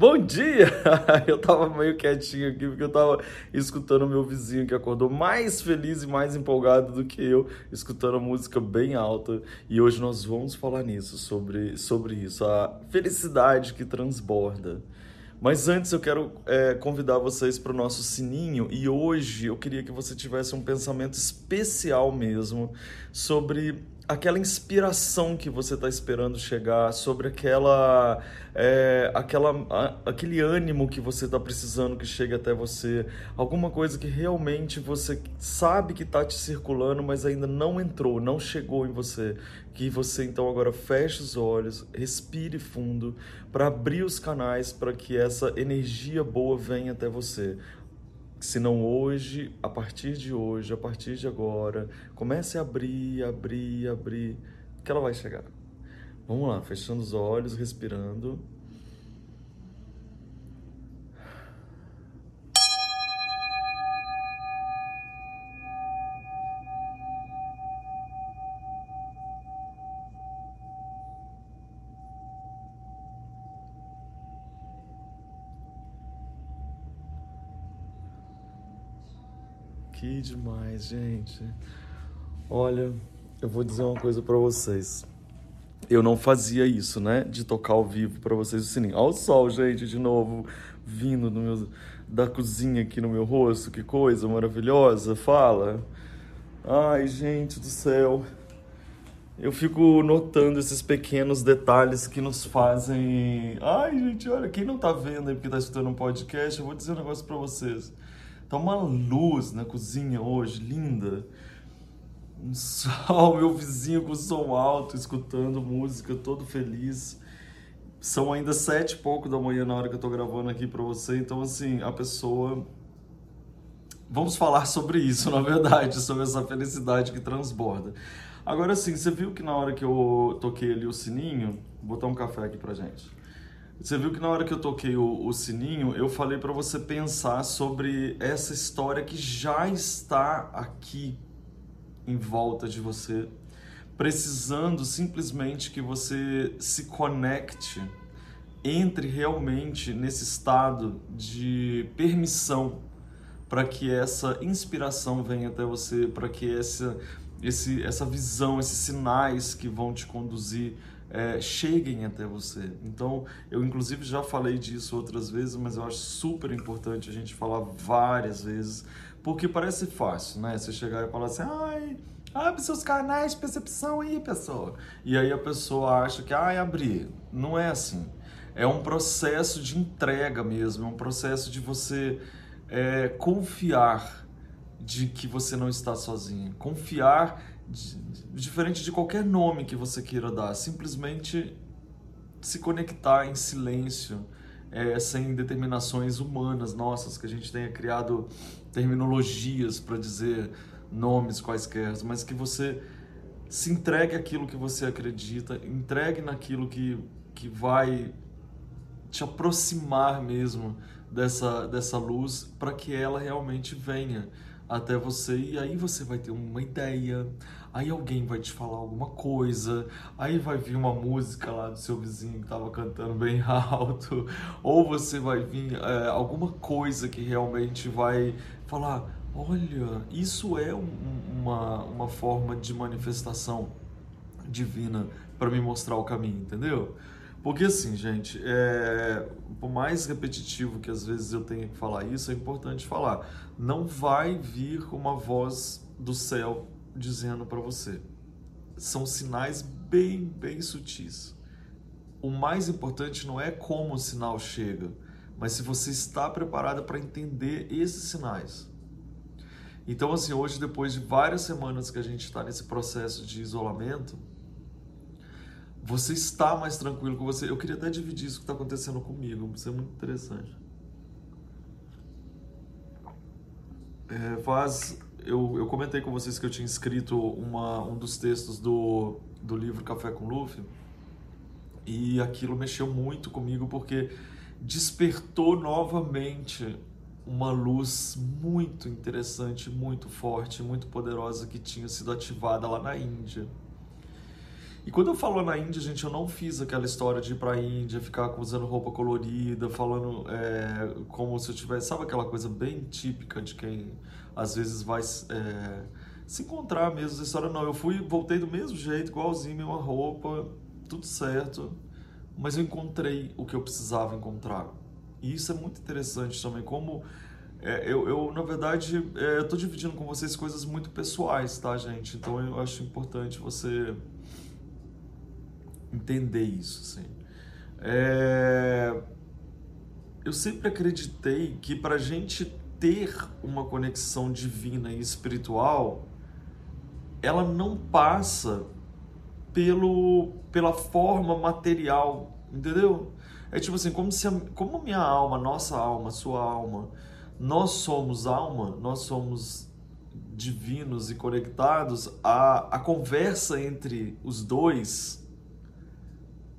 Bom dia! Eu tava meio quietinho aqui porque eu tava escutando meu vizinho que acordou mais feliz e mais empolgado do que eu, escutando a música bem alta. E hoje nós vamos falar nisso, sobre, sobre isso, a felicidade que transborda. Mas antes eu quero é, convidar vocês para o nosso sininho e hoje eu queria que você tivesse um pensamento especial mesmo sobre aquela inspiração que você está esperando chegar, sobre aquela, é, aquela, a, aquele ânimo que você está precisando que chegue até você, alguma coisa que realmente você sabe que está te circulando, mas ainda não entrou, não chegou em você, que você então agora feche os olhos, respire fundo para abrir os canais para que essa energia boa venha até você se não hoje, a partir de hoje, a partir de agora, comece a abrir, abrir, abrir, que ela vai chegar. Vamos lá, fechando os olhos, respirando. Demais, gente. Olha, eu vou dizer uma coisa para vocês. Eu não fazia isso, né? De tocar ao vivo para vocês o sininho. Olha o sol, gente, de novo, vindo meu, da cozinha aqui no meu rosto. Que coisa maravilhosa. Fala. Ai, gente do céu. Eu fico notando esses pequenos detalhes que nos fazem. Ai, gente, olha, quem não tá vendo aí porque tá escutando um podcast, eu vou dizer um negócio para vocês. Tá uma luz na cozinha hoje, linda. Um sol, meu vizinho com som alto, escutando música, todo feliz. São ainda sete e pouco da manhã na hora que eu tô gravando aqui para você, então assim, a pessoa vamos falar sobre isso, na verdade, sobre essa felicidade que transborda. Agora sim, você viu que na hora que eu toquei ali o sininho, vou botar um café aqui pra gente. Você viu que na hora que eu toquei o, o sininho, eu falei para você pensar sobre essa história que já está aqui em volta de você, precisando simplesmente que você se conecte, entre realmente nesse estado de permissão para que essa inspiração venha até você, para que essa, esse, essa visão, esses sinais que vão te conduzir é, cheguem até você. Então, eu inclusive já falei disso outras vezes, mas eu acho super importante a gente falar várias vezes, porque parece fácil, né? Você chegar e falar assim, ai, abre seus canais de percepção aí, pessoa. E aí a pessoa acha que, ai, abrir. Não é assim. É um processo de entrega mesmo, é um processo de você é, confiar de que você não está sozinho, confiar diferente de qualquer nome que você queira dar, simplesmente se conectar em silêncio, é, sem determinações humanas nossas, que a gente tenha criado terminologias para dizer nomes quaisquer, mas que você se entregue aquilo que você acredita, entregue naquilo que, que vai te aproximar mesmo dessa, dessa luz para que ela realmente venha até você e aí você vai ter uma ideia, aí alguém vai te falar alguma coisa, aí vai vir uma música lá do seu vizinho que estava cantando bem alto, ou você vai vir é, alguma coisa que realmente vai falar, olha, isso é um, uma, uma forma de manifestação divina para me mostrar o caminho, entendeu? Porque assim, gente, é, por mais repetitivo que às vezes eu tenha que falar isso, é importante falar. Não vai vir uma voz do céu dizendo para você. São sinais bem, bem sutis. O mais importante não é como o sinal chega, mas se você está preparada para entender esses sinais. Então, assim, hoje, depois de várias semanas que a gente está nesse processo de isolamento, você está mais tranquilo com você. Eu queria até dividir isso que está acontecendo comigo, isso é muito interessante. É, faz, eu, eu comentei com vocês que eu tinha escrito uma, um dos textos do, do livro Café com Luffy e aquilo mexeu muito comigo porque despertou novamente uma luz muito interessante, muito forte, muito poderosa que tinha sido ativada lá na Índia. E quando eu falo na Índia, gente, eu não fiz aquela história de ir pra Índia, ficar usando roupa colorida, falando é, como se eu tivesse. Sabe aquela coisa bem típica de quem às vezes vai é, se encontrar mesmo essa história? Não, eu fui, voltei do mesmo jeito, igualzinho, mesma roupa, tudo certo, mas eu encontrei o que eu precisava encontrar. E isso é muito interessante também, como é, eu, eu, na verdade, é, eu tô dividindo com vocês coisas muito pessoais, tá, gente? Então eu acho importante você entender isso, assim. É... Eu sempre acreditei que para a gente ter uma conexão divina e espiritual, ela não passa pelo, pela forma material, entendeu? É tipo assim, como se a, como minha alma, nossa alma, sua alma, nós somos alma, nós somos divinos e conectados, a, a conversa entre os dois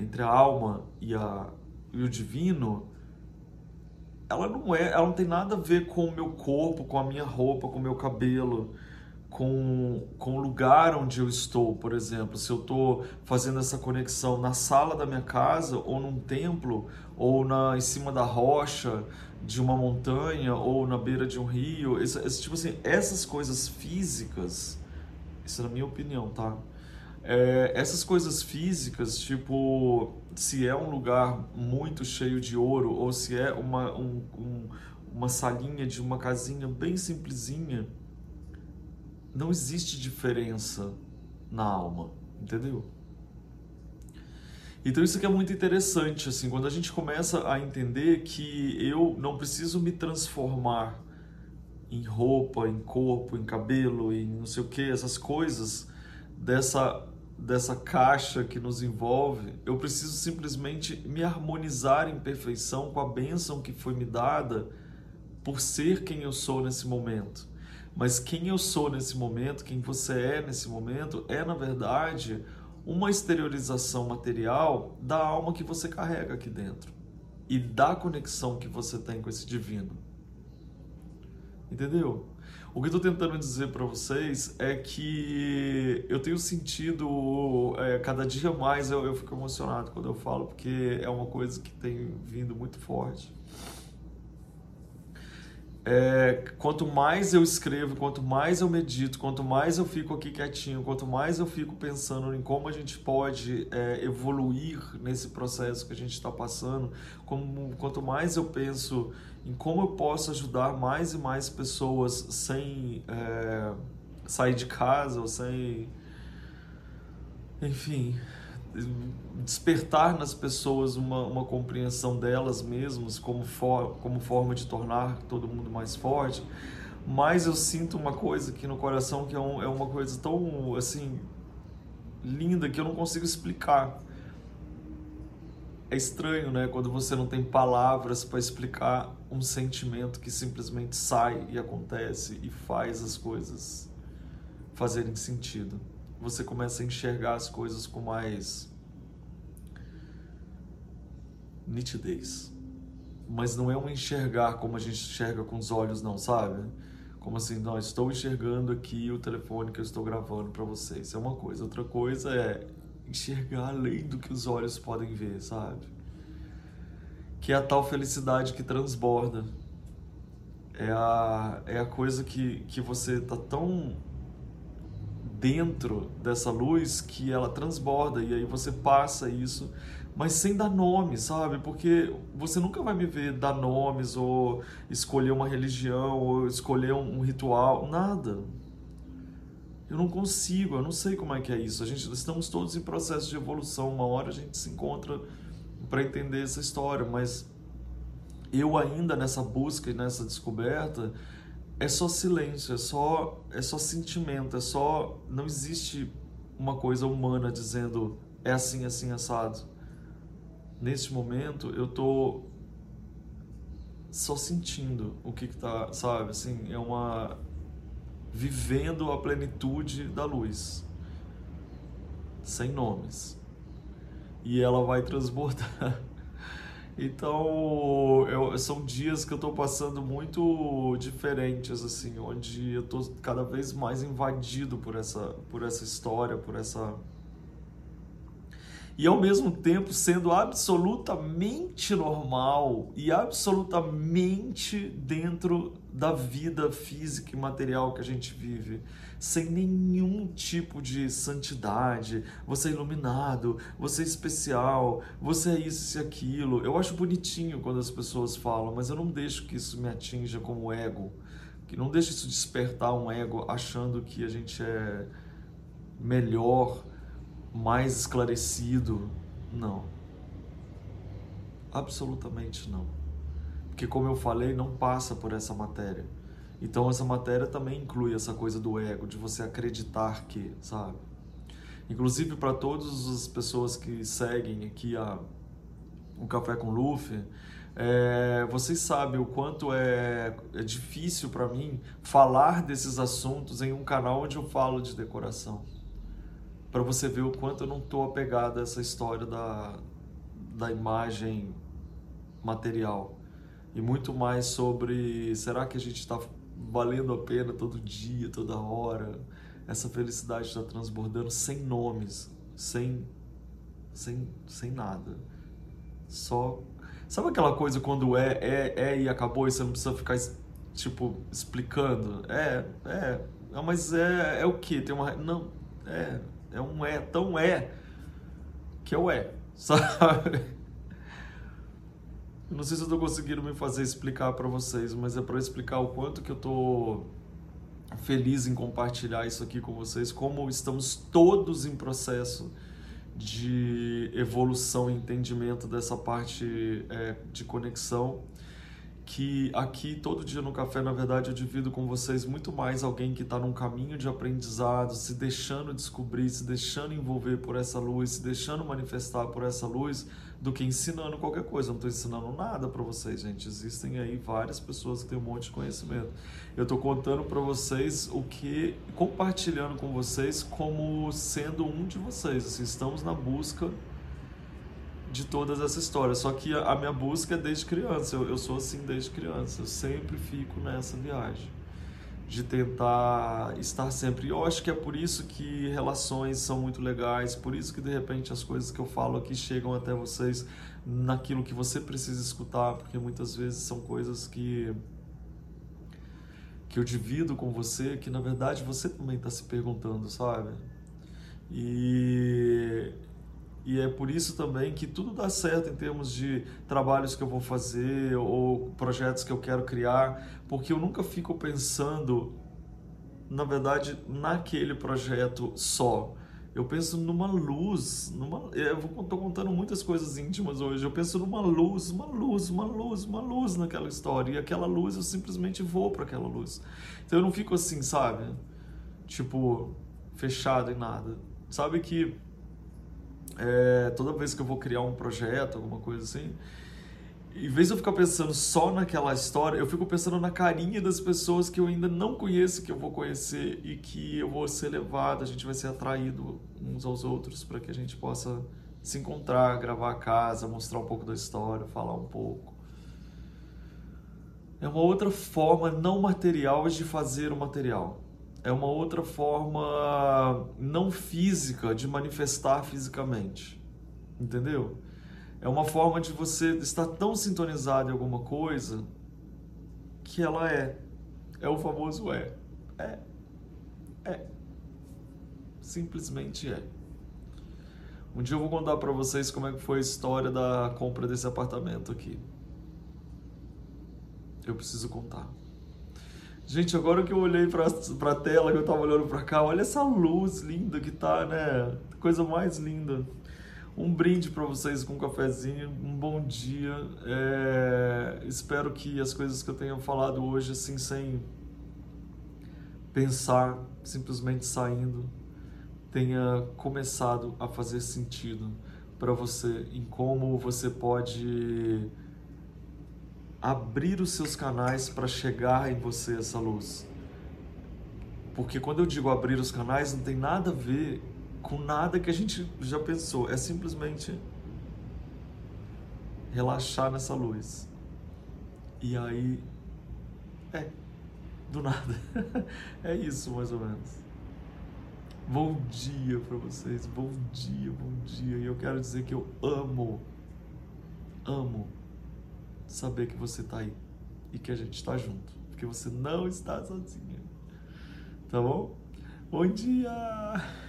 entre a alma e, a, e o divino, ela não é, ela não tem nada a ver com o meu corpo, com a minha roupa, com o meu cabelo, com, com o lugar onde eu estou, por exemplo. Se eu estou fazendo essa conexão na sala da minha casa, ou num templo, ou na, em cima da rocha de uma montanha, ou na beira de um rio. Esse, esse, tipo assim, essas coisas físicas, isso é na minha opinião, tá? É, essas coisas físicas, tipo, se é um lugar muito cheio de ouro ou se é uma, um, um, uma salinha de uma casinha bem simplesinha, não existe diferença na alma, entendeu? Então isso que é muito interessante, assim, quando a gente começa a entender que eu não preciso me transformar em roupa, em corpo, em cabelo, em não sei o que, essas coisas dessa dessa caixa que nos envolve, eu preciso simplesmente me harmonizar em perfeição com a bênção que foi me dada por ser quem eu sou nesse momento. Mas quem eu sou nesse momento, quem você é nesse momento, é na verdade uma exteriorização material da alma que você carrega aqui dentro e da conexão que você tem com esse divino. Entendeu? O que eu estou tentando dizer para vocês é que eu tenho sentido, é, cada dia mais eu, eu fico emocionado quando eu falo, porque é uma coisa que tem vindo muito forte. É, quanto mais eu escrevo, quanto mais eu medito, quanto mais eu fico aqui quietinho, quanto mais eu fico pensando em como a gente pode é, evoluir nesse processo que a gente está passando, como, quanto mais eu penso em como eu posso ajudar mais e mais pessoas sem é, sair de casa ou sem. Enfim, despertar nas pessoas uma, uma compreensão delas mesmas como, for, como forma de tornar todo mundo mais forte. Mas eu sinto uma coisa aqui no coração que é, um, é uma coisa tão assim linda que eu não consigo explicar. É estranho, né? Quando você não tem palavras para explicar um sentimento que simplesmente sai e acontece e faz as coisas fazerem sentido. Você começa a enxergar as coisas com mais nitidez. Mas não é um enxergar como a gente enxerga com os olhos, não, sabe? Como assim, não, estou enxergando aqui o telefone que eu estou gravando para vocês. É uma coisa. Outra coisa é enxergar além do que os olhos podem ver, sabe? Que é a tal felicidade que transborda. É a, é a coisa que, que você tá tão dentro dessa luz que ela transborda e aí você passa isso, mas sem dar nome, sabe? Porque você nunca vai me ver dar nomes ou escolher uma religião ou escolher um, ritual, nada. Eu não consigo, eu não sei como é que é isso. A gente estamos todos em processo de evolução. Uma hora a gente se encontra para entender essa história, mas eu ainda nessa busca e nessa descoberta é só silêncio, é só é só sentimento, é só não existe uma coisa humana dizendo é assim, assim assado. Neste momento eu tô só sentindo o que que tá, sabe? Assim, é uma vivendo a plenitude da luz, sem nomes. E ela vai transbordar. Então, eu, são dias que eu estou passando muito diferentes, assim, onde eu estou cada vez mais invadido por essa, por essa história, por essa e ao mesmo tempo sendo absolutamente normal e absolutamente dentro da vida física e material que a gente vive, sem nenhum tipo de santidade. Você é iluminado, você é especial, você é isso e aquilo. Eu acho bonitinho quando as pessoas falam, mas eu não deixo que isso me atinja como ego, que não deixe isso despertar um ego achando que a gente é melhor mais esclarecido. Não. Absolutamente não. Porque, como eu falei, não passa por essa matéria. Então, essa matéria também inclui essa coisa do ego, de você acreditar que, sabe? Inclusive, para todas as pessoas que seguem aqui a, o Café com Luffy, é, vocês sabem o quanto é, é difícil para mim falar desses assuntos em um canal onde eu falo de decoração para você ver o quanto eu não estou apegado a essa história da, da imagem material. E muito mais sobre será que a gente está valendo a pena todo dia, toda hora? Essa felicidade está transbordando sem nomes, sem, sem, sem nada. Só. Sabe aquela coisa quando é, é, é e acabou e você não precisa ficar, tipo, explicando? É, é. Mas é, é o que? Tem uma. Não, é é um é, tão é, que é o é, sabe? Não sei se eu estou conseguindo me fazer explicar para vocês, mas é para explicar o quanto que eu estou feliz em compartilhar isso aqui com vocês, como estamos todos em processo de evolução e entendimento dessa parte é, de conexão que aqui todo dia no café, na verdade, eu divido com vocês muito mais alguém que está num caminho de aprendizado, se deixando descobrir, se deixando envolver por essa luz, se deixando manifestar por essa luz, do que ensinando qualquer coisa. Eu não estou ensinando nada para vocês, gente. Existem aí várias pessoas que têm um monte de conhecimento. Eu estou contando para vocês o que, compartilhando com vocês como sendo um de vocês. Assim, estamos na busca de todas essas histórias. Só que a, minha busca é desde criança. Eu, eu sou assim desde criança. Eu sempre fico nessa viagem de tentar estar sempre. Eu acho que é por isso que relações são muito legais, por isso que de repente as coisas que eu falo aqui chegam até vocês naquilo que você precisa escutar, porque muitas vezes são coisas que que eu divido com você, que na verdade você também está se perguntando, sabe? E e é por isso também que tudo dá certo em termos de trabalhos que eu vou fazer ou projetos que eu quero criar, porque eu nunca fico pensando, na verdade, naquele projeto só. Eu penso numa luz, numa, eu estou contando muitas coisas íntimas hoje. Eu penso numa luz, uma luz, uma luz, uma luz naquela história. E aquela luz eu simplesmente vou para aquela luz. Então eu não fico assim, sabe? Tipo, fechado em nada. Sabe que é, toda vez que eu vou criar um projeto, alguma coisa assim, em vez de eu ficar pensando só naquela história, eu fico pensando na carinha das pessoas que eu ainda não conheço, que eu vou conhecer e que eu vou ser levado, a gente vai ser atraído uns aos outros para que a gente possa se encontrar, gravar a casa, mostrar um pouco da história, falar um pouco. É uma outra forma não material de fazer o material é uma outra forma não física de manifestar fisicamente. Entendeu? É uma forma de você estar tão sintonizado em alguma coisa que ela é. É o famoso é. É. É. Simplesmente é. Um dia eu vou contar para vocês como é que foi a história da compra desse apartamento aqui. Eu preciso contar. Gente, agora que eu olhei pra, pra tela, que eu tava olhando pra cá, olha essa luz linda que tá, né? Coisa mais linda. Um brinde para vocês com um cafezinho, um bom dia. É... Espero que as coisas que eu tenha falado hoje, assim, sem pensar, simplesmente saindo, tenha começado a fazer sentido para você em como você pode abrir os seus canais para chegar em você essa luz. Porque quando eu digo abrir os canais, não tem nada a ver com nada que a gente já pensou. É simplesmente relaxar nessa luz. E aí, é, do nada. é isso, mais ou menos. Bom dia para vocês, bom dia, bom dia. E eu quero dizer que eu amo, amo saber que você tá aí e que a gente está junto, porque você não está sozinha. Tá bom? Bom dia!